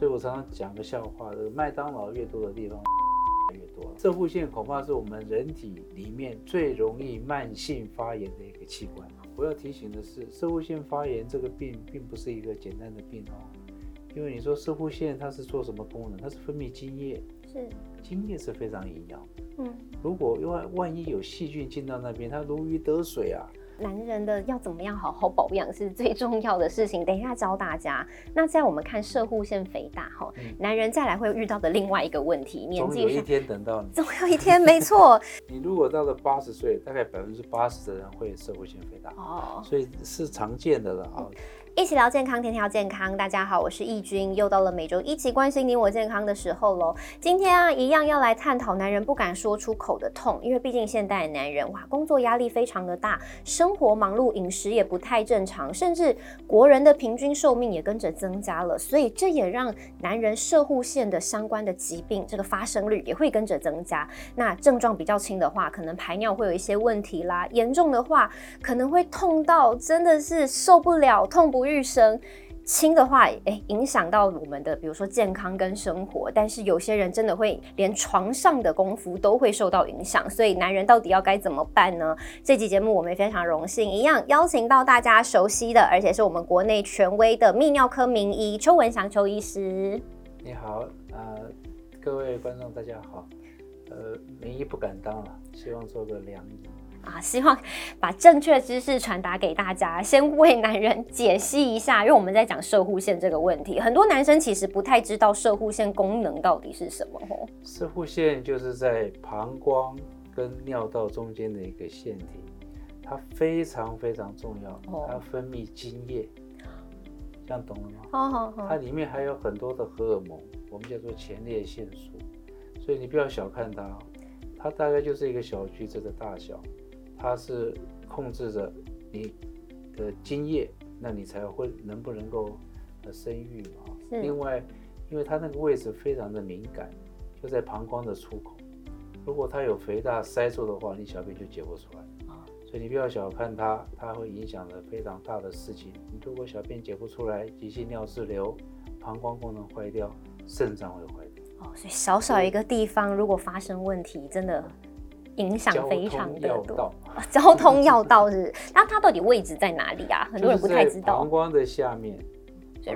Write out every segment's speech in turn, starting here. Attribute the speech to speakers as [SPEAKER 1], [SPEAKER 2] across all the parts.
[SPEAKER 1] 所以我常常讲个笑话，这个麦当劳越多的地方 越多。射护腺恐怕是我们人体里面最容易慢性发炎的一个器官。我要提醒的是，射护腺发炎这个病并不是一个简单的病哦，因为你说射护腺它是做什么功能？它是分泌精液，
[SPEAKER 2] 是
[SPEAKER 1] 精液是非常营养。
[SPEAKER 2] 嗯，
[SPEAKER 1] 如果万万一有细菌进到那边，它如鱼得水啊。
[SPEAKER 2] 男人的要怎么样好好保养是最重要的事情。等一下教大家。那在我们看射护腺肥大哈，男人再来会遇到的另外一个问题，
[SPEAKER 1] 年纪有一天等到你，
[SPEAKER 2] 总有一天，没错。
[SPEAKER 1] 你如果到了八十岁，大概百分之八十的人会射护腺肥大哦，所以是常见的了啊。
[SPEAKER 2] 一起聊健康，天天要健康。大家好，我是易君，又到了每周一起关心你我健康的时候喽。今天啊，一样要来探讨男人不敢说出口的痛，因为毕竟现代男人哇，工作压力非常的大，生活忙碌，饮食也不太正常，甚至国人的平均寿命也跟着增加了，所以这也让男人射护腺的相关的疾病这个发生率也会跟着增加。那症状比较轻的话，可能排尿会有一些问题啦；严重的话，可能会痛到真的是受不了，痛不。日生轻的话，哎，影响到我们的，比如说健康跟生活。但是有些人真的会连床上的功夫都会受到影响，所以男人到底要该怎么办呢？这期节目我们非常荣幸，一样邀请到大家熟悉的，而且是我们国内权威的泌尿科名医邱文祥邱医师。
[SPEAKER 1] 你好，呃，各位观众大家好，呃，名医不敢当了，希望做个良医。
[SPEAKER 2] 啊，希望把正确知识传达给大家。先为男人解析一下，因为我们在讲射护腺这个问题，很多男生其实不太知道射护腺功能到底是什么。吼，
[SPEAKER 1] 射护腺就是在膀胱跟尿道中间的一个腺体，它非常非常重要，它分泌精液，这样懂了吗？
[SPEAKER 2] 好好好。
[SPEAKER 1] 它里面还有很多的荷尔蒙，我们叫做前列腺素，所以你不要小看它，它大概就是一个小橘子的大小。它是控制着你的精液，那你才会能不能够呃生育嘛？另外，因为它那个位置非常的敏感，就在膀胱的出口。如果它有肥大塞住的话，你小便就解不出来啊。所以你不要小看它，它会影响了非常大的事情。你如果小便解不出来，急性尿滞留，膀胱功能坏掉，肾脏会坏掉。
[SPEAKER 2] 哦，所以小小一个地方如果发生问题，真的。影响非常的多，交通要道是，那它到底位置在哪里啊？很多人不太知道。
[SPEAKER 1] 膀胱的下面，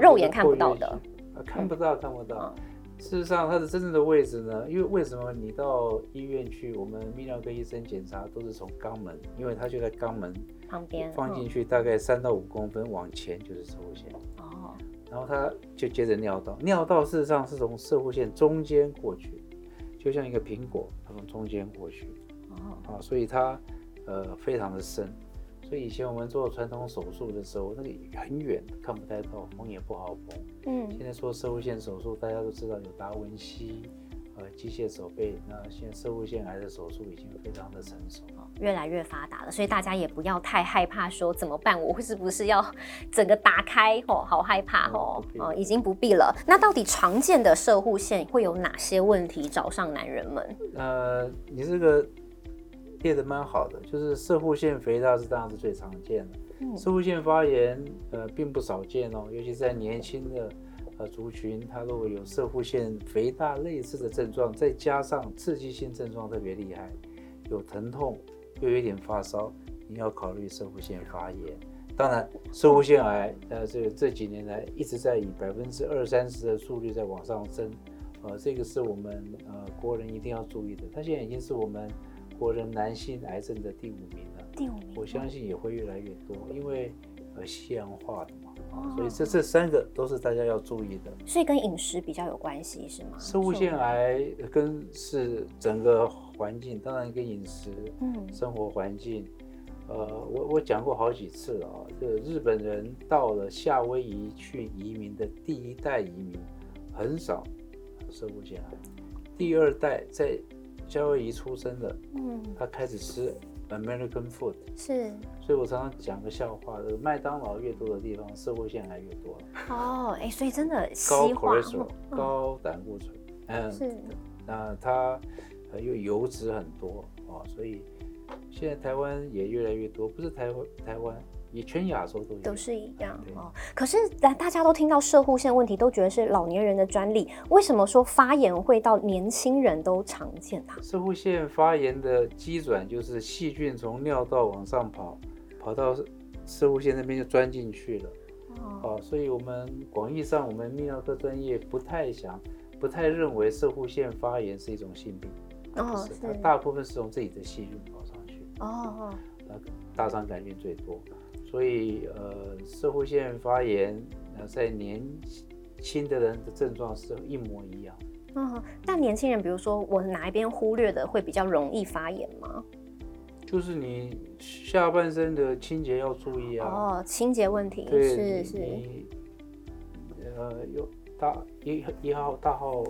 [SPEAKER 2] 肉眼看不到的，
[SPEAKER 1] 看不到看不到。事实上，它的真正的位置呢？因为为什么你到医院去，我们泌尿科医生检查都是从肛门，因为它就在肛门
[SPEAKER 2] 旁边，
[SPEAKER 1] 放进去大概三到五公分往前就是射护腺。哦，然后它就接着尿道，尿道事实上是从射护腺中间过去，就像一个苹果，它从中间过去。啊，所以它，呃，非常的深，所以以前我们做传统手术的时候，那个很远看不太到，缝也不好缝。嗯，现在说射物线手术，大家都知道有达文西，呃，机械手背，那现在射物线癌的手术已经非常的成熟了，
[SPEAKER 2] 越来越发达了，所以大家也不要太害怕，说怎么办？我是不是要整个打开？哦，好害怕哦，哦，已经不必了。那到底常见的射护线会有哪些问题找上男人们？
[SPEAKER 1] 呃，你这个。列的蛮好的，就是射护腺肥大是当然是最常见的。射护腺发炎，呃，并不少见哦，尤其在年轻的呃族群，他如果有射护腺肥大类似的症状，再加上刺激性症状特别厉害，有疼痛，又有点发烧，你要考虑射护腺发炎。当然，射护腺癌，呃，这这几年来一直在以百分之二三十的速率在往上升，呃，这个是我们呃国人一定要注意的。它现在已经是我们。国人男性癌症的第五名了，
[SPEAKER 2] 第五名，
[SPEAKER 1] 我相信也会越来越多，因为呃西洋化的嘛，所以这这三个都是大家要注意的。
[SPEAKER 2] 所以跟饮食比较有关系是吗？
[SPEAKER 1] 生物腺癌跟是整个环境，当然跟饮食，嗯，生活环境，呃，我我讲过好几次了啊，这日本人到了夏威夷去移民的第一代移民，很少生物腺癌，第二代在。夏威夷出生的，嗯，他开始吃 American food，
[SPEAKER 2] 是，
[SPEAKER 1] 所以我常常讲个笑话，这个麦当劳越多的地方，社会腺癌越多。
[SPEAKER 2] 哦，哎，所以真的
[SPEAKER 1] 高 cholesterol，高胆固醇，嗯，是，那它又油脂很多啊，所以现在台湾也越来越多，不是台湾台湾，也全亚洲都有，
[SPEAKER 2] 都是一样
[SPEAKER 1] 对
[SPEAKER 2] 哦。可是大大家都听到射护腺问题，都觉得是老年人的专利，为什么说发炎会到年轻人都常见啊？
[SPEAKER 1] 射护腺发炎的基转就是细菌从尿道往上跑，跑到射护腺那边就钻进去了。
[SPEAKER 2] 哦，
[SPEAKER 1] 哦，所以我们广义上，我们泌尿科专业不太想、不太认为射护腺发炎是一种性病，
[SPEAKER 2] 哦
[SPEAKER 1] 不是，它大部分是从自己的细菌跑上去，
[SPEAKER 2] 哦哦，
[SPEAKER 1] 那大肠杆菌最多，所以呃，射护腺发炎呃在年轻的人的症状是一模一样。
[SPEAKER 2] 嗯，但年轻人，比如说我哪一边忽略的，会比较容易发炎吗？
[SPEAKER 1] 就是你下半身的清洁要注意啊，
[SPEAKER 2] 哦，清洁问题
[SPEAKER 1] 对，
[SPEAKER 2] 是是，
[SPEAKER 1] 你呃有大一一号大号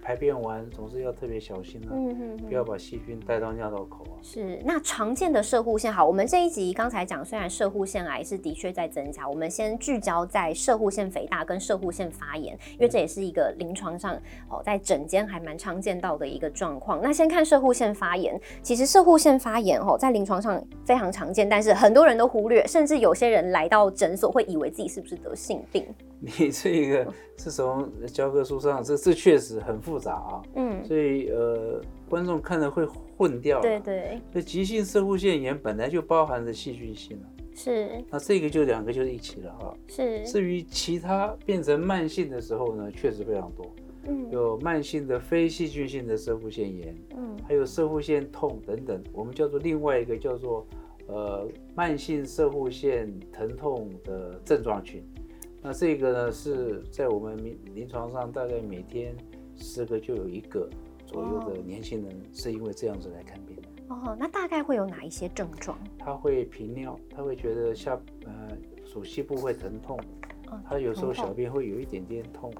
[SPEAKER 1] 排便完总是要特别小心啊，
[SPEAKER 2] 嗯哼
[SPEAKER 1] 不要把细菌带到尿道口啊。
[SPEAKER 2] 是，那常见的射护腺，好，我们这一集刚才讲，虽然射护腺癌是的确在增加，我们先聚焦在射护腺肥大跟射护腺发炎，因为这也是一个临床上哦，在诊间还蛮常见到的一个状况。那先看射护腺发炎，其实射护腺发炎哦，在临床上非常常见，但是很多人都忽略，甚至有些人来到诊所会以为自己是不是得性病。
[SPEAKER 1] 你这个是从教科书上，这这确实很复杂啊，
[SPEAKER 2] 嗯，
[SPEAKER 1] 所以呃观众看了会混掉。
[SPEAKER 2] 对。对，
[SPEAKER 1] 所以急性射护腺炎本来就包含着细菌性了，
[SPEAKER 2] 是
[SPEAKER 1] 那这个就两个就是一起了哈。
[SPEAKER 2] 是，
[SPEAKER 1] 至于其他变成慢性的时候呢，确实非常多，
[SPEAKER 2] 嗯
[SPEAKER 1] 有慢性的非细菌性的射护腺炎，
[SPEAKER 2] 嗯
[SPEAKER 1] 还有射护腺痛等等，我们叫做另外一个叫做呃慢性射护腺疼痛的症状群。那这个呢是在我们临临床上大概每天十个就有一个左右的年轻人是因为这样子来看病的。
[SPEAKER 2] 哦，那大概会有哪一些症状？
[SPEAKER 1] 他会频尿，他会觉得下呃属膝部会疼痛，
[SPEAKER 2] 嗯
[SPEAKER 1] 他有时候小便会有一点点痛，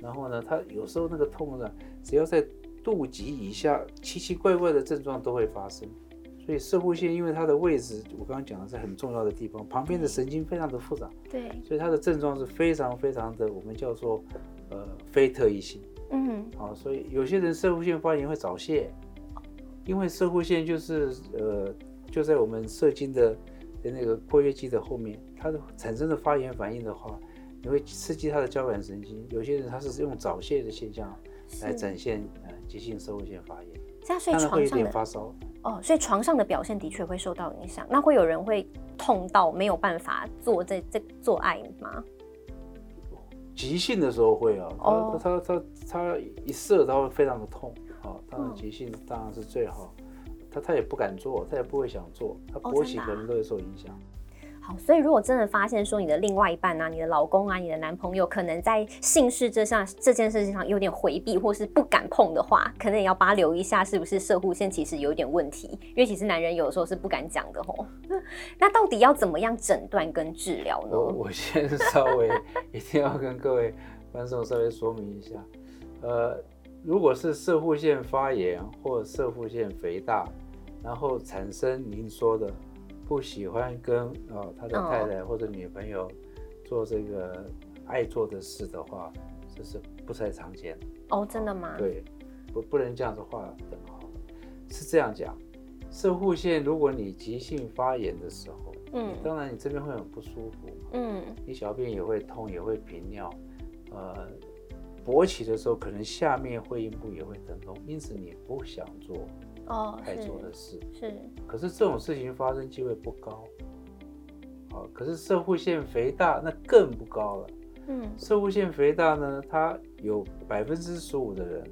[SPEAKER 1] 然后呢，他有时候那个痛呢，只要在肚脐以下，奇奇怪怪的症状都会发生。所以射护腺因为它的位置，我刚刚讲的是很重要的地方，旁边的神经非常的复杂，
[SPEAKER 2] 对，
[SPEAKER 1] 所以它的症状是非常非常的，我们叫做呃非特异性。
[SPEAKER 2] 嗯
[SPEAKER 1] 哦，所以有些人射护腺发炎会早泄，因为射护腺就是呃就在我们射精的的那个括约肌的后面，它的产生的发炎反应的话，你会刺激它的交感神经。有些人他是用早泄的现象来展现呃急性射护腺发炎，
[SPEAKER 2] 这样所以
[SPEAKER 1] 当然会有
[SPEAKER 2] 床上的
[SPEAKER 1] 点发烧。
[SPEAKER 2] 哦，所以床上的表现的确会受到影响。那会有人会痛到没有办法做这这做爱吗？
[SPEAKER 1] 急性的时候会啊，他
[SPEAKER 2] 哦
[SPEAKER 1] 他他他一射他会非常的痛啊，当然
[SPEAKER 2] 嗯
[SPEAKER 1] 急性当然是最好。他他也不敢做，他也不会想做，他勃起可能都会受影响。
[SPEAKER 2] 所以如果真的发现说你的另外一半啊、你的老公啊、你的男朋友可能在性事这项这件事情上有点回避或是不敢碰的话，可能也要把留一下，是不是射护腺其实有点问题？因为其实男人有的时候是不敢讲的吼。那到底要怎么样诊断跟治疗呢？
[SPEAKER 1] 我我先 稍微一定要跟各位观众稍微说明一下，呃，如果是射护腺发炎或射护腺肥大，然后产生您说的不喜欢跟呃他的太太或者女朋友做这个爱做的事的话，这是不太常见的。
[SPEAKER 2] 哦，真的吗？，
[SPEAKER 1] 对，不不能这样子画等号，是这样讲。射护腺，如果你急性发炎的时候，
[SPEAKER 2] 嗯
[SPEAKER 1] 当然你这边会很不舒服，
[SPEAKER 2] 嗯，
[SPEAKER 1] 你小便也会痛，也会频尿，呃，勃起的时候可能下面会阴部也会疼痛，因此你不想做
[SPEAKER 2] 哦，
[SPEAKER 1] 该做的事。
[SPEAKER 2] 是，
[SPEAKER 1] 可是这种事情发生机会不高，好、可是射护腺肥大那更不高了。
[SPEAKER 2] 嗯
[SPEAKER 1] 射护腺肥大呢，它有百分之十五的人，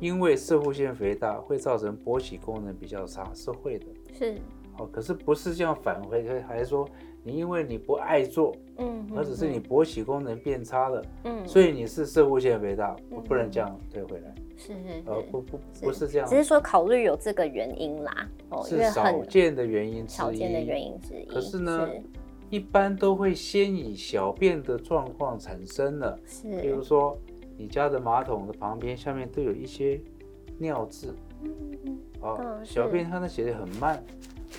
[SPEAKER 1] 因为射护腺肥大会造成勃起功能比较差，是会的。
[SPEAKER 2] 是，
[SPEAKER 1] 好、可是不是这样返回，还是说你因为你不爱做，
[SPEAKER 2] 嗯，
[SPEAKER 1] 而只是你勃起功能变差了，
[SPEAKER 2] 嗯，
[SPEAKER 1] 所以你是射护腺肥大，
[SPEAKER 2] 嗯
[SPEAKER 1] 不能这样退回来。
[SPEAKER 2] 是是
[SPEAKER 1] 呃，
[SPEAKER 2] 是。
[SPEAKER 1] 不不不是这样
[SPEAKER 2] 只，是说考虑有这个原因啦，哦，
[SPEAKER 1] 是少见的原因之一。
[SPEAKER 2] 少见的原因之一。
[SPEAKER 1] 可是呢一般都会先以小便的状况产生了，
[SPEAKER 2] 是，
[SPEAKER 1] 比如说你家的马桶的旁边下面都有一些尿渍
[SPEAKER 2] 嗯嗯
[SPEAKER 1] 啊，
[SPEAKER 2] 嗯
[SPEAKER 1] 小便它那写的很慢，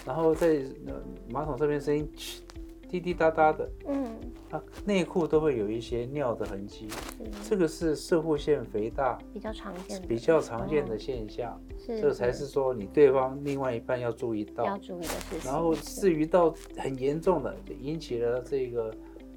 [SPEAKER 1] 然后在呃马桶这边声音滴滴答答的，嗯，啊，内裤都会有一些尿的痕迹，这个是射护腺肥大
[SPEAKER 2] 比较常见、
[SPEAKER 1] 比较常见的现象，这才是说你对方另外一半要注意到，
[SPEAKER 2] 要注意的事情。
[SPEAKER 1] 然后至于到很严重的，就引起了这个。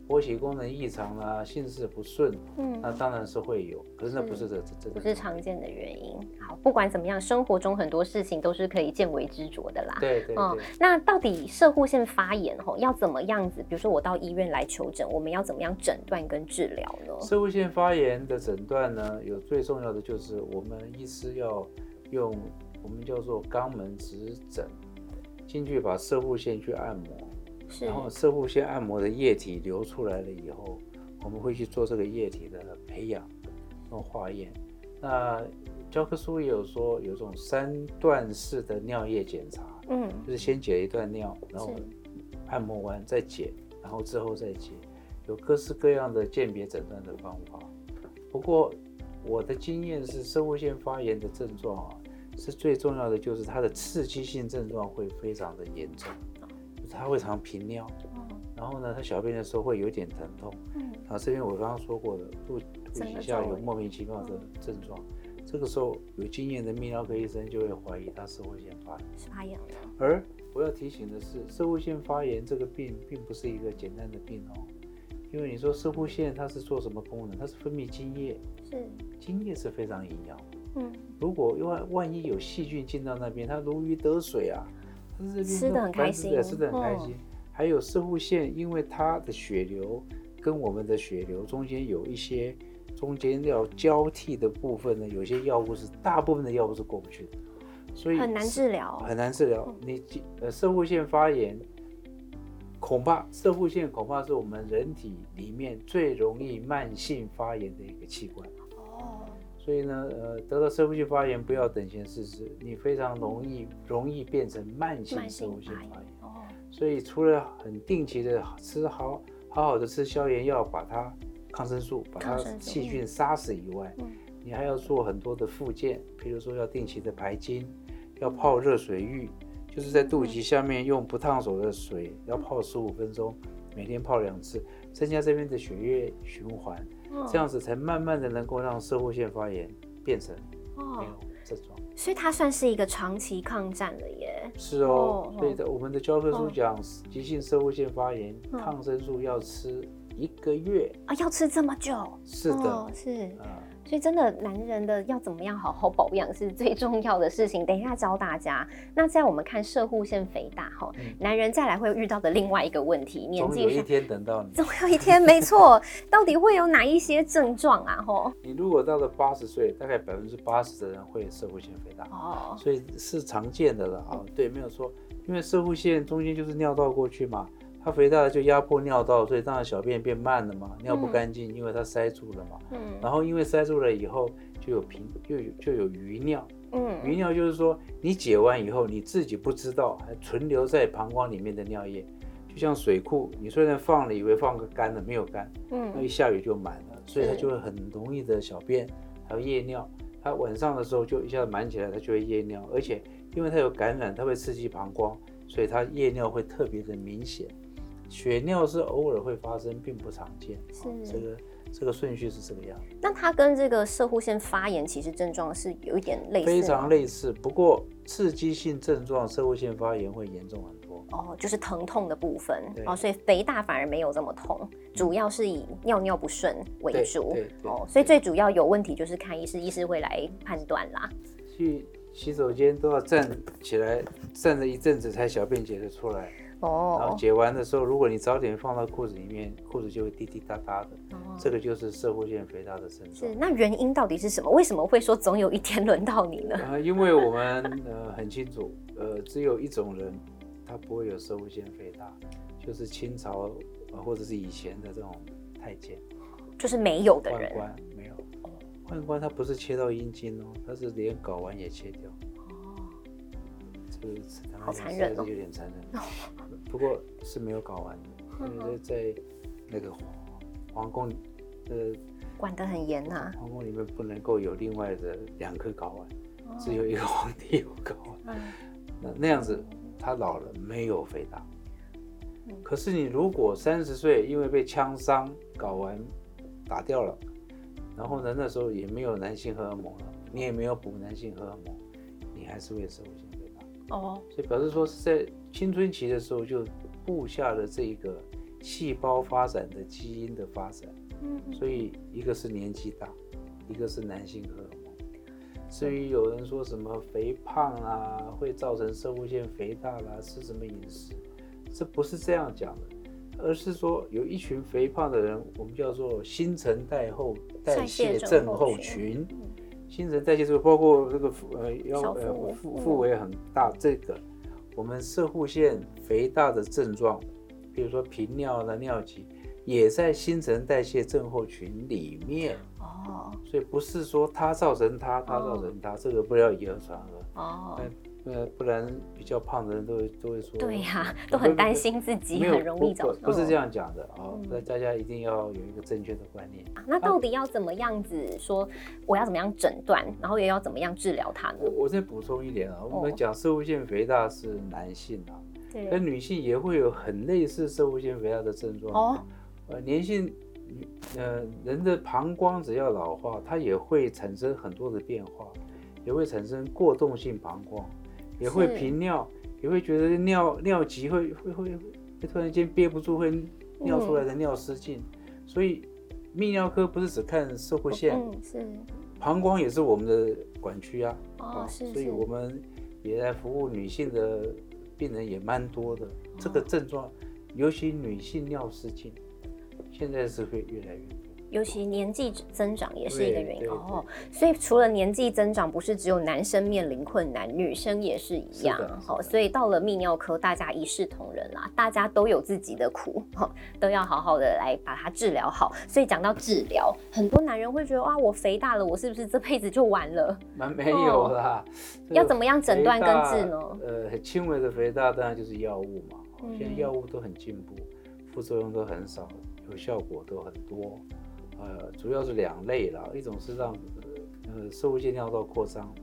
[SPEAKER 1] 勃起功能异常啦，性事不顺，嗯，那当然是会有，可是那不是这这
[SPEAKER 2] 不是常见的原因。好，不管怎么样，生活中很多事情都是可以见微知著的啦。
[SPEAKER 1] 对对对。
[SPEAKER 2] 那到底射护腺发炎吼要怎么样子？比如说我到医院来求诊，我们要怎么样诊断跟治疗呢？
[SPEAKER 1] 射护腺发炎的诊断呢，有最重要的就是我们医师要用我们叫做肛门指诊进去把射护腺去按摩。然后射护腺按摩的液体流出来了以后，我们会去做这个液体的培养，用化验。那教科书也有说，有种三段式的尿液检查，嗯，就是先解一段尿，然后按摩完再解，然后之后再解，有各式各样的鉴别诊断的方法。不过我的经验是，射物腺发炎的症状啊，是最重要的，就是它的刺激性症状会非常的严重。他会常频尿，然后呢，他小便的时候会有点疼痛，嗯，然后这边我刚刚说过的，肚肚脐下有莫名其妙的症状，这个时候有经验的泌尿科医生就会怀疑他是会腺发炎，
[SPEAKER 2] 发炎了。
[SPEAKER 1] 而我要提醒的是，射会腺发炎这个病并不是一个简单的病哦，因为你说射会腺它是做什么功能？它是分泌精液，
[SPEAKER 2] 是，
[SPEAKER 1] 精液是非常营养，嗯，如果万万一有细菌进到那边，它如鱼得水啊。
[SPEAKER 2] 吃的很开心，
[SPEAKER 1] 吃的很开心。还有射护腺，因为它的血流跟我们的血流中间有一些中间要交替的部分呢，有些药物是大部分的药物是过不去的，所以
[SPEAKER 2] 很难治疗，
[SPEAKER 1] 很难治疗。你呃射护腺发炎，恐怕射护腺恐怕是我们人体里面最容易慢性发炎的一个器官。所以呢，呃，得了社会性发炎不要等闲视之，你非常容易容易变成慢性社会性发炎。哦。所以除了很定期的吃好好好的吃消炎药，把它抗生素把它细菌杀死以外，你还要做很多的复健，比如说要定期的排精，要泡热水浴，就是在肚脐下面用不烫手的水要泡十五分钟，每天泡两次，增加这边的血液循环。这样子才慢慢的能够让社会性发炎变成没有症状，
[SPEAKER 2] 所以它算是一个长期抗战了耶。
[SPEAKER 1] 是哦，对的，我们的教科书讲急性社会性发炎，抗生素要吃一个月。
[SPEAKER 2] 啊，要吃这么久？
[SPEAKER 1] 是的，
[SPEAKER 2] 是。所以真的，男人的要怎么样好好保养是最重要的事情。等一下教大家。那在我们看射护腺肥大哈，男人再来会遇到的另外一个问题，
[SPEAKER 1] 年纪总有一天等到你，
[SPEAKER 2] 总有一天，没错。到底会有哪一些症状啊？吼，
[SPEAKER 1] 你如果到了八十岁，大概百分之八十的人会射护腺肥大哦，所以是常见的了啊。对，没有错，因为射护腺中间就是尿道过去嘛。它肥大了就压迫尿道，所以当然小便变慢了嘛，尿不干净，因为它塞住了嘛。嗯。然后因为塞住了以后，就有平，就有就有余尿。嗯。余尿就是说，你解完以后，你自己不知道，还存留在膀胱里面的尿液，就像水库，你虽然放了，以为放个干的，没有干。嗯。那一下雨就满了，所以它就会很容易的小便，还有夜尿。它晚上的时候就一下子满起来，它就会夜尿，而且因为它有感染，它会刺激膀胱，所以它夜尿会特别的明显。血尿是偶尔会发生，并不常见。是这个这个顺序是这个样。
[SPEAKER 2] 那它跟这个射护腺发炎其实症状是有一点类似，
[SPEAKER 1] 非常类似。不过刺激性症状射护腺发炎会严重很多。
[SPEAKER 2] 哦，就是疼痛的部分哦，所以肥大反而没有这么痛，主要是以尿尿不顺为主。哦，所以最主要有问题就是看医师，医师会来判断啦。
[SPEAKER 1] 去洗手间都要站起来站着一阵子才小便解得出来。哦，然后解完的时候，如果你早点放到裤子里面，裤子就会滴滴答答的。哦，这个就是射护腺肥大的症状。
[SPEAKER 2] 是，那原因到底是什么？为什么会说总有一天轮到你呢？
[SPEAKER 1] 呃，因为我们呃很清楚，呃，只有一种人，他不会有射护腺肥大，就是清朝或者是以前的这种太监，
[SPEAKER 2] 就是没有的
[SPEAKER 1] 人。宦官没有，宦官他不是切到阴茎哦，他是连睾丸也切掉。
[SPEAKER 2] 好残忍
[SPEAKER 1] 哦，有点残忍。不过是没有搞完的，因为在那个皇宫，呃，
[SPEAKER 2] 管得很严呐。
[SPEAKER 1] 皇宫里面不能够有另外的两颗睾丸，只有一个皇帝有睾丸。那那样子，他老了没有肥大，可是你如果三十岁因为被枪伤睾丸打掉了，然后呢那时候也没有男性荷尔蒙了，你也没有补男性荷尔蒙，你还是会社会性肥大。哦，所以表示说是在青春期的时候就布下了这个细胞发展的基因的发展。嗯，所以一个是年纪大，一个是男性荷尔蒙。至于有人说什么肥胖啊会造成射物腺肥大啦，吃什么饮食，这不是这样讲的，而是说有一群肥胖的人，我们叫做新陈代后代谢症候群。新陈代谢是包括这个呃腰呃腹腹围很大，这个我们射护腺肥大的症状，比如说频尿的尿急。也在新陈代谢症候群里面哦，所以不是说它造成它，它造成它，这个不要以讹传讹哦。呃，不然比较胖的人都会都会说，
[SPEAKER 2] 对呀，都很担心自己很容易
[SPEAKER 1] 不是这样讲的啊。那大家一定要有一个正确的观念。
[SPEAKER 2] 那到底要怎么样子说？我要怎么样诊断，然后也要怎么样治疗它呢？
[SPEAKER 1] 我再补充一点啊，我们讲射物腺肥大是男性啊，对，跟女性也会有很类似射物腺肥大的症状哦。呃，年性，呃，人的膀胱只要老化，它也会产生很多的变化，也会产生过动性膀胱，也会频尿，也会觉得尿尿急，会会会会突然间憋不住，会尿出来的尿失禁。所以泌尿科不是只看射会腺，是，膀胱也是我们的管区啊，啊，所以我们也在服务女性的病人也蛮多的，这个症状，尤其女性尿失禁。现在是会越来越多，
[SPEAKER 2] 尤其年纪增长也是一个原因哦。所以除了年纪增长，不是只有男生面临困难，女生也是一样。好，所以到了泌尿科，大家一视同仁啦，大家都有自己的苦，都要好好的来把它治疗好。所以讲到治疗，很多男人会觉得哇，我肥大了，我是不是这辈子就完了？
[SPEAKER 1] 没有啦，
[SPEAKER 2] 要怎么样诊断跟治呢？
[SPEAKER 1] 呃，很轻微的肥大当然就是药物嘛，现在药物都很进步，副作用都很少。有效果都很多，呃，主要是两类啦，一种是让呃射物腺尿道扩张，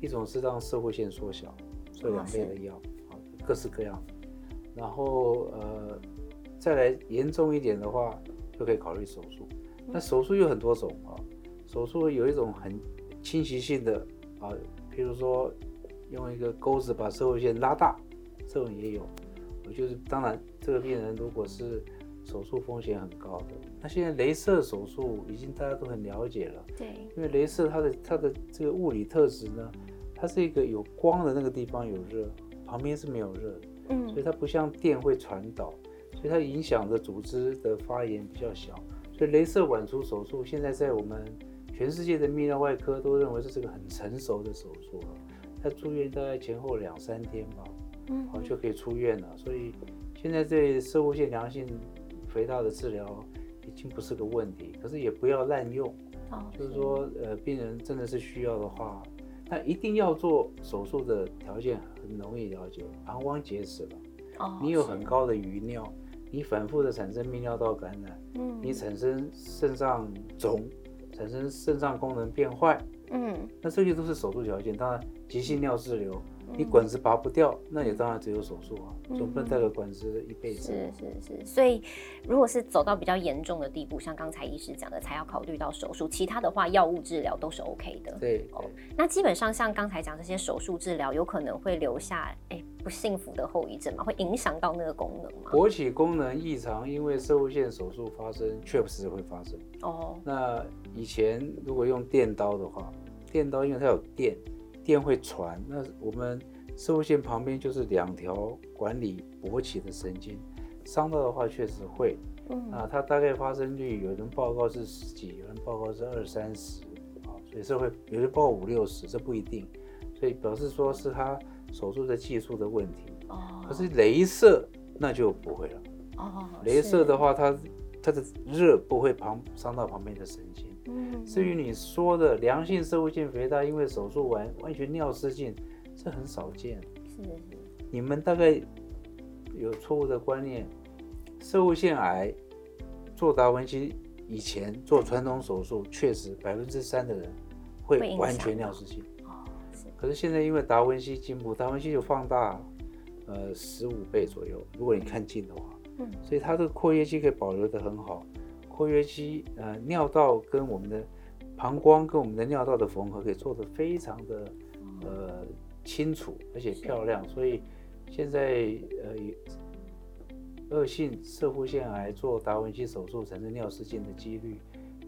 [SPEAKER 1] 一种是让射物腺缩小，这两类的药啊，各式各样。然后呃，再来严重一点的话，就可以考虑手术。那手术有很多种啊，手术有一种很侵袭性的啊，比如说用一个钩子把射物腺拉大，这种也有。我就是当然，这个病人如果是手术风险很高的，那现在镭射手术已经大家都很了解了。
[SPEAKER 2] 对，
[SPEAKER 1] 因为镭射它的它的这个物理特质呢，它是一个有光的那个地方有热，旁边是没有热，嗯，所以它不像电会传导，所以它影响的组织的发炎比较小。所以镭射晚出手术现在在我们全世界的泌尿外科都认为这是个很成熟的手术了。他住院大概前后两三天吧，嗯，好就可以出院了。所以现在对射物腺良性。肥大的治疗已经不是个问题，可是也不要滥用。哦，就是说，呃，病人真的是需要的话，那一定要做手术的条件很容易了解，膀胱结石了，哦，你有很高的余尿，你反复的产生泌尿道感染，嗯，你产生肾脏肿，产生肾脏功能变坏，嗯，那这些都是手术条件。当然，急性尿滞留。你管子拔不掉，那也当然只有手术啊，总不能带个管子一辈子。
[SPEAKER 2] 是是是，所以如果是走到比较严重的地步，像刚才医师讲的，才要考虑到手术。其他的话，药物治疗都是 OK 的。
[SPEAKER 1] 对哦，
[SPEAKER 2] 那基本上像刚才讲这些手术治疗，有可能会留下哎不幸福的后遗症嘛？会影响到那个功能吗？
[SPEAKER 1] 勃起功能异常，因为射物线手术发生，确实会发生。哦，那以前如果用电刀的话，电刀因为它有电。电会传，那我们射物线旁边就是两条管理勃起的神经，伤到的话确实会。嗯，啊，它大概发生率，有人报告是十几，有人报告是二三十，啊，所以是会有人报告五六十，这不一定，所以表示说是他手术的技术的问题。哦，可是镭射那就不会了。哦，镭射的话，它它的热不会旁伤到旁边的神经。嗯，至于你说的良性社会性肥大，因为手术完完全尿失禁，这很少见。是是，你们大概有错误的观念，社会腺癌做达文西以前做传统手术，确实百分之三的人会完全尿失禁。哦，是。可是现在因为达文西进步，达文西就放大呃十五倍左右，如果你看近的话。嗯，所以它这个括约肌可以保留的很好。括约肌呃尿道跟我们的膀胱跟我们的尿道的缝合可以做得非常的呃清楚而且漂亮，所以现在呃恶性射护腺癌做达文西手术产生尿失禁的几率。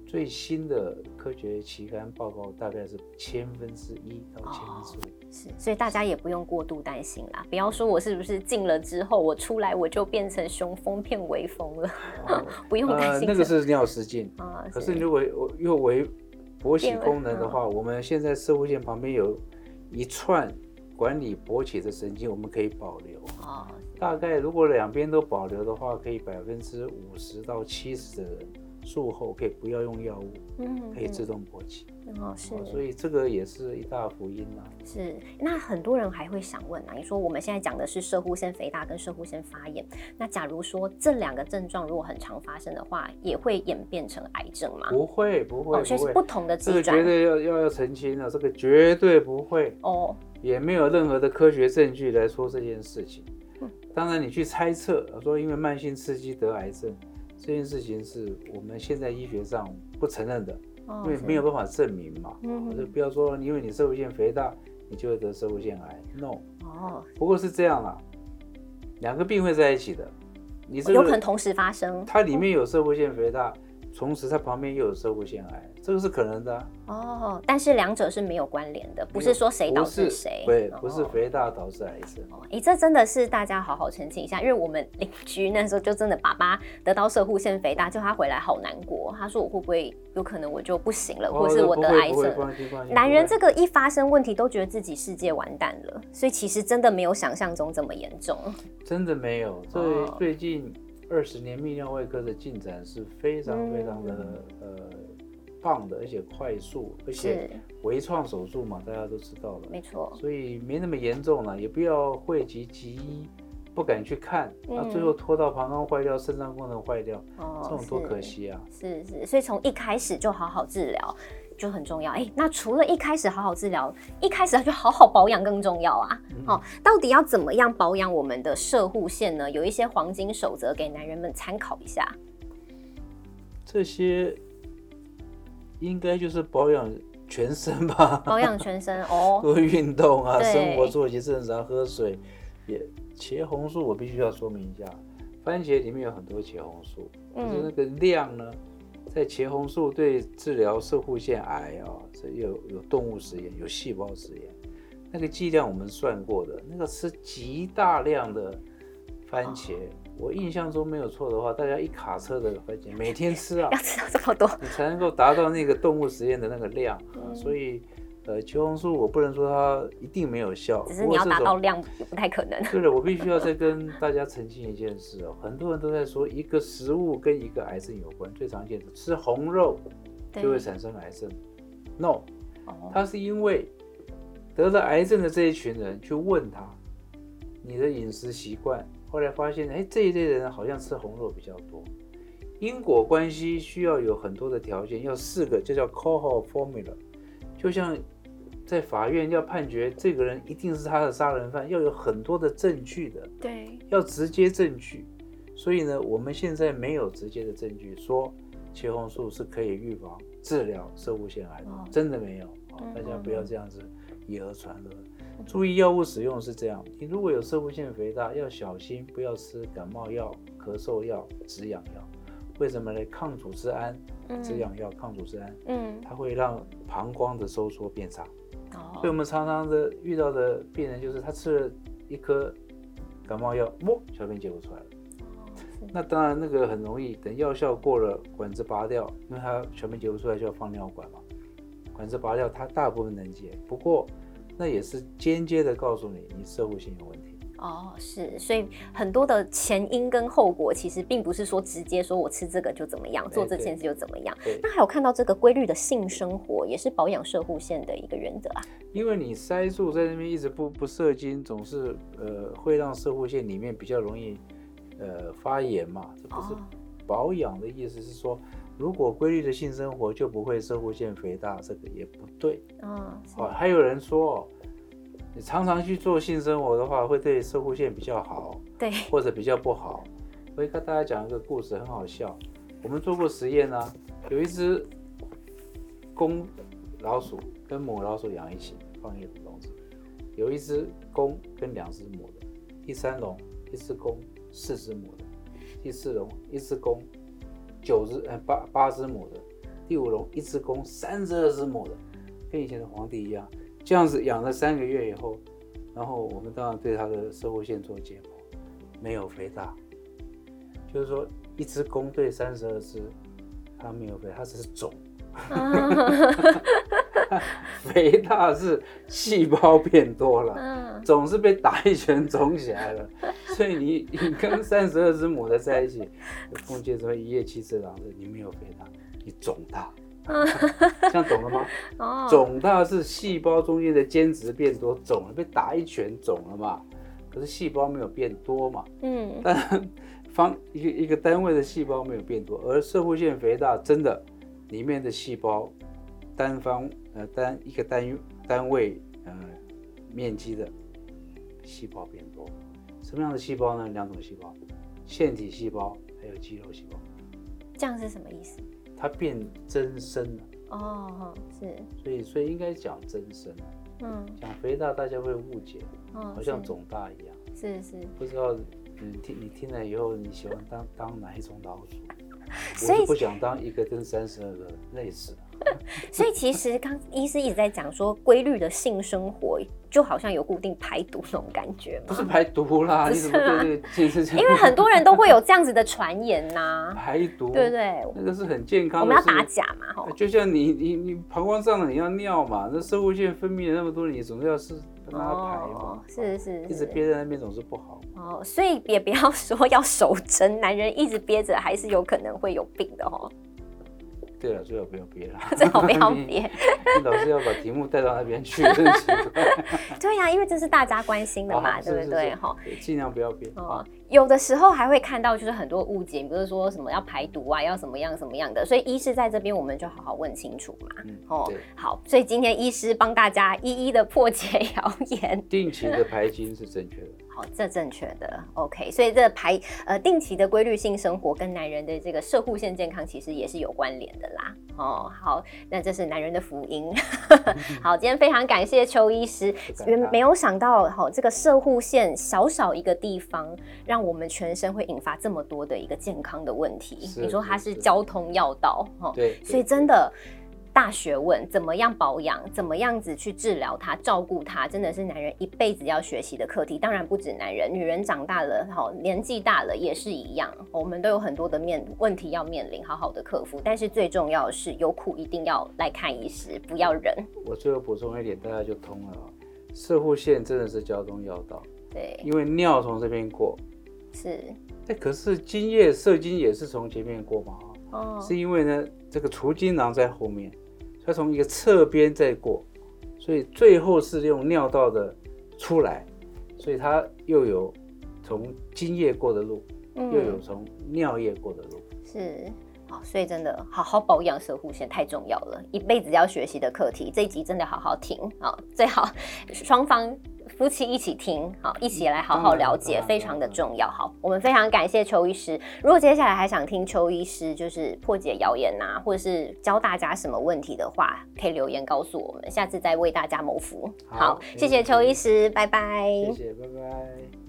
[SPEAKER 1] 最新的科学期刊报告大概是千分之一到千分之五，
[SPEAKER 2] 是，所以大家也不用过度担心啦。不要说我是不是进了之后我出来我就变成雄风变微风了，不用担心。
[SPEAKER 1] 那个是尿失禁啊。可是如果我又为勃起功能的话，我们现在射护线旁边有一串管理勃起的神经，我们可以保留啊。大概如果两边都保留的话，可以百分之五十到七十的人。术后可以不要用药物，嗯，可以自动勃起，哦，是，所以这个也是一大福音呐。
[SPEAKER 2] 是，那很多人还会想问啊，你说我们现在讲的是射护腺肥大跟射护腺发炎，那假如说这两个症状如果很常发生的话，也会演变成癌症吗？
[SPEAKER 1] 不会，不会，
[SPEAKER 2] 所以是不同的。
[SPEAKER 1] 这个绝对要要要澄清了，这个绝对不会哦，也没有任何的科学证据来说这件事情。当然你去猜测，说因为慢性刺激得癌症。这件事情是我们现在医学上不承认的，因为没有办法证明嘛。嗯，就不要说因为你射物腺肥大，你就会得射物腺癌。No。哦。不过是这样啦，两个病会在一起的，
[SPEAKER 2] 你这有可能同时发生。
[SPEAKER 1] 它里面有射物腺肥大。同时，它旁边又有射物腺癌，这个是可能的
[SPEAKER 2] 哦。但是两者是没有关联的，不是说谁导致谁，
[SPEAKER 1] 对，不是肥大导致癌症。
[SPEAKER 2] 哎，这真的是大家好好澄清一下，因为我们邻居那时候就真的爸爸得到射护腺肥大，就他回来好难过，他说我会不会有可能我就不行了，或是我得癌症？男人这个一发生问题都觉得自己世界完蛋了，所以其实真的没有想象中这么严重。
[SPEAKER 1] 真的没有，最最近。二十年泌尿外科的进展是非常非常的呃棒的，而且快速，而且微创手术嘛，大家都知道了，
[SPEAKER 2] 没错，
[SPEAKER 1] 所以没那么严重了，也不要讳疾忌医，不敢去看，那最后拖到膀胱坏掉、肾脏功能坏掉，哦这种多可惜啊！
[SPEAKER 2] 是是，所以从一开始就好好治疗。就很重要哎，那除了一开始好好治疗，一开始就好好保养更重要啊。哦，到底要怎么样保养我们的射护线呢？有一些黄金守则给男人们参考一下。
[SPEAKER 1] 这些应该就是保养全身吧？
[SPEAKER 2] 保养全身哦，
[SPEAKER 1] 多运动啊，生活作息正常，喝水。也茄红素我必须要说明一下，番茄里面有很多茄红素，可是那个量呢？在茄红素对治疗射护腺癌啊，这有有动物实验，有细胞实验，那个剂量我们算过的，那个吃极大量的番茄，我印象中没有错的话，大家一卡车的番茄每天吃啊，
[SPEAKER 2] 要吃到这么多，
[SPEAKER 1] 你才能够达到那个动物实验的那个量啊，所以。呃，茄红素我不能说它一定没有效，
[SPEAKER 2] 只是你要达到量不太可能。
[SPEAKER 1] 对了，我必须要再跟大家澄清一件事哦，很多人都在说一个食物跟一个癌症有关，最常见的吃红肉就会产生癌症。No，他是因为得了癌症的这一群人去问他你的饮食习惯，后来发现哎这一类人好像吃红肉比较多，因果关系需要有很多的条件，要四个，就叫 Coho formula，就像。在法院要判决这个人一定是他的杀人犯，要有很多的证据的，
[SPEAKER 2] 对，
[SPEAKER 1] 要直接证据。所以呢，我们现在没有直接的证据说茄红素是可以预防、治疗色物腺癌的，真的没有。大家不要这样子以讹传讹。注意药物使用是这样，你如果有射物性肥大，要小心不要吃感冒药、咳嗽药、止痒药。为什么呢？抗组织胺、止痒药、抗组织胺，嗯，它会让膀胱的收缩变差。所以我们常常的遇到的病人就是他吃了一颗感冒药，喔，小便解不出来了。那当然那个很容易，等药效过了，管子拔掉，因为他小便解不出来就要放尿管嘛。管子拔掉，它大部分能解，不过那也是间接的告诉你，你射护腺有问题。
[SPEAKER 2] 哦，是，所以很多的前因跟后果，其实并不是说直接说我吃这个就怎么样，做这件事就怎么样。那还有看到这个规律的性生活，也是保养射护线的一个原则啊。
[SPEAKER 1] 因为你塞住在那边一直不不射精，总是呃会让射护线里面比较容易呃发炎嘛。这不是保养的意思，是说如果规律的性生活就不会射护线肥大，这个也不对。嗯，哦，还有人说。你常常去做性生活的话，会对射护腺比较好，
[SPEAKER 2] 对，
[SPEAKER 1] 或者比较不好。我会跟大家讲一个故事，很好笑。我们做过实验啊，有一只公老鼠跟母老鼠养一起，放一个笼子，有一只公跟两只母的，第三笼一只公四只母的，第四笼一只公九只呃八八只母的，第五笼一只公三十二只母的，跟以前的皇帝一样。这样子养了三个月以后，然后我们当然对它的射护腺做解剖，没有肥大，就是说一只公对三十二只，它没有肥，它只是肿。肥大是细胞变多了，总是被打一拳肿起来了。所以你你跟三十二只母的在一起，封建什么一夜七次郎的，你没有肥大，你肿大。这样懂了吗？哦，肿大是细胞中间的间质变多，肿了被打一拳肿了嘛？可是细胞没有变多嘛？嗯，但方一个一个单位的细胞没有变多，而射护腺肥大真的里面的细胞单方呃单一个单单位呃面积的细胞变多，什么样的细胞呢？两种细胞，腺体细胞还有肌肉细胞。
[SPEAKER 2] 这样是什么意思？
[SPEAKER 1] 它变增生了
[SPEAKER 2] 哦，是，
[SPEAKER 1] 所以所以应该讲增生了，嗯，讲肥大大家会误解，好像肿大一样，
[SPEAKER 2] 是是，
[SPEAKER 1] 不知道你听你听了以后你喜欢当当哪一种老鼠？我是不想当一个跟三十二个类似。
[SPEAKER 2] 所以其实刚医师一直在讲说，规律的性生活就好像有固定排毒那种感觉
[SPEAKER 1] 不是排毒啦，你怎么对对？
[SPEAKER 2] 因为很多人都会有这样子的传言呐。
[SPEAKER 1] 排毒，
[SPEAKER 2] 对对，
[SPEAKER 1] 那个是很健康。
[SPEAKER 2] 我们要打假嘛，哈。
[SPEAKER 1] 就像你你你膀胱上了，你要尿嘛，那生物腺分泌了那么多，你总是要是让它排嘛。
[SPEAKER 2] 是是，
[SPEAKER 1] 一直憋在那边总是不好。
[SPEAKER 2] 哦，所以也不要说要守贞，男人一直憋着还是有可能会有病的哦。
[SPEAKER 1] 对了，最好不要憋了。
[SPEAKER 2] 最好不要憋。
[SPEAKER 1] 老师要把题目带到那边去。
[SPEAKER 2] 对呀，因为这是大家关心的嘛，对不对？哈，
[SPEAKER 1] 尽量不要憋。哦，
[SPEAKER 2] 有的时候还会看到就是很多误解，比如说什么要排毒啊，要什么样什么样的，所以医师在这边我们就好好问清楚嘛。哦，好，所以今天医师帮大家一一的破解谣言。
[SPEAKER 1] 定期的排精是正确的。
[SPEAKER 2] 好，这正确的。OK，所以这排呃定期的规律性生活跟男人的这个射护腺健康其实也是有关联的啦。哦，好，那这是男人的福音。好，今天非常感谢邱医师，原没有想到哈这个射护腺小小一个地方，让我们全身会引发这么多的一个健康的问题。你说它是交通要道，
[SPEAKER 1] 哈，对，
[SPEAKER 2] 所以真的。大学问，怎么样保养，怎么样子去治疗它，照顾它，真的是男人一辈子要学习的课题。当然不止男人，女人长大了，好年纪大了也是一样。我们都有很多的面问题要面临，好好的克服。但是最重要的是，有苦一定要来看医师，不要忍。
[SPEAKER 1] 我最后补充一点，大家就通了。射护线真的是交通要道，
[SPEAKER 2] 对，
[SPEAKER 1] 因为尿从这边过，
[SPEAKER 2] 是。
[SPEAKER 1] 哎，可是精液射精也是从前面过嘛？哦，是因为呢，这个除精囊在后面。它从一个侧边再过，所以最后是用尿道的出来，所以它又有从精液过的路，又有从尿液过的路。
[SPEAKER 2] 是，好，所以真的好好保养射护线太重要了，一辈子要学习的课题。这一集真的好好听啊，最好双方。夫妻一起听，好，一起来好好了解，非常的重要。好，我们非常感谢邱医师。如果接下来还想听邱医师就是破解谣言呐，或者是教大家什么问题的话，可以留言告诉我们，下次再为大家谋福。好，谢谢邱医师，拜拜。
[SPEAKER 1] 谢谢，拜拜。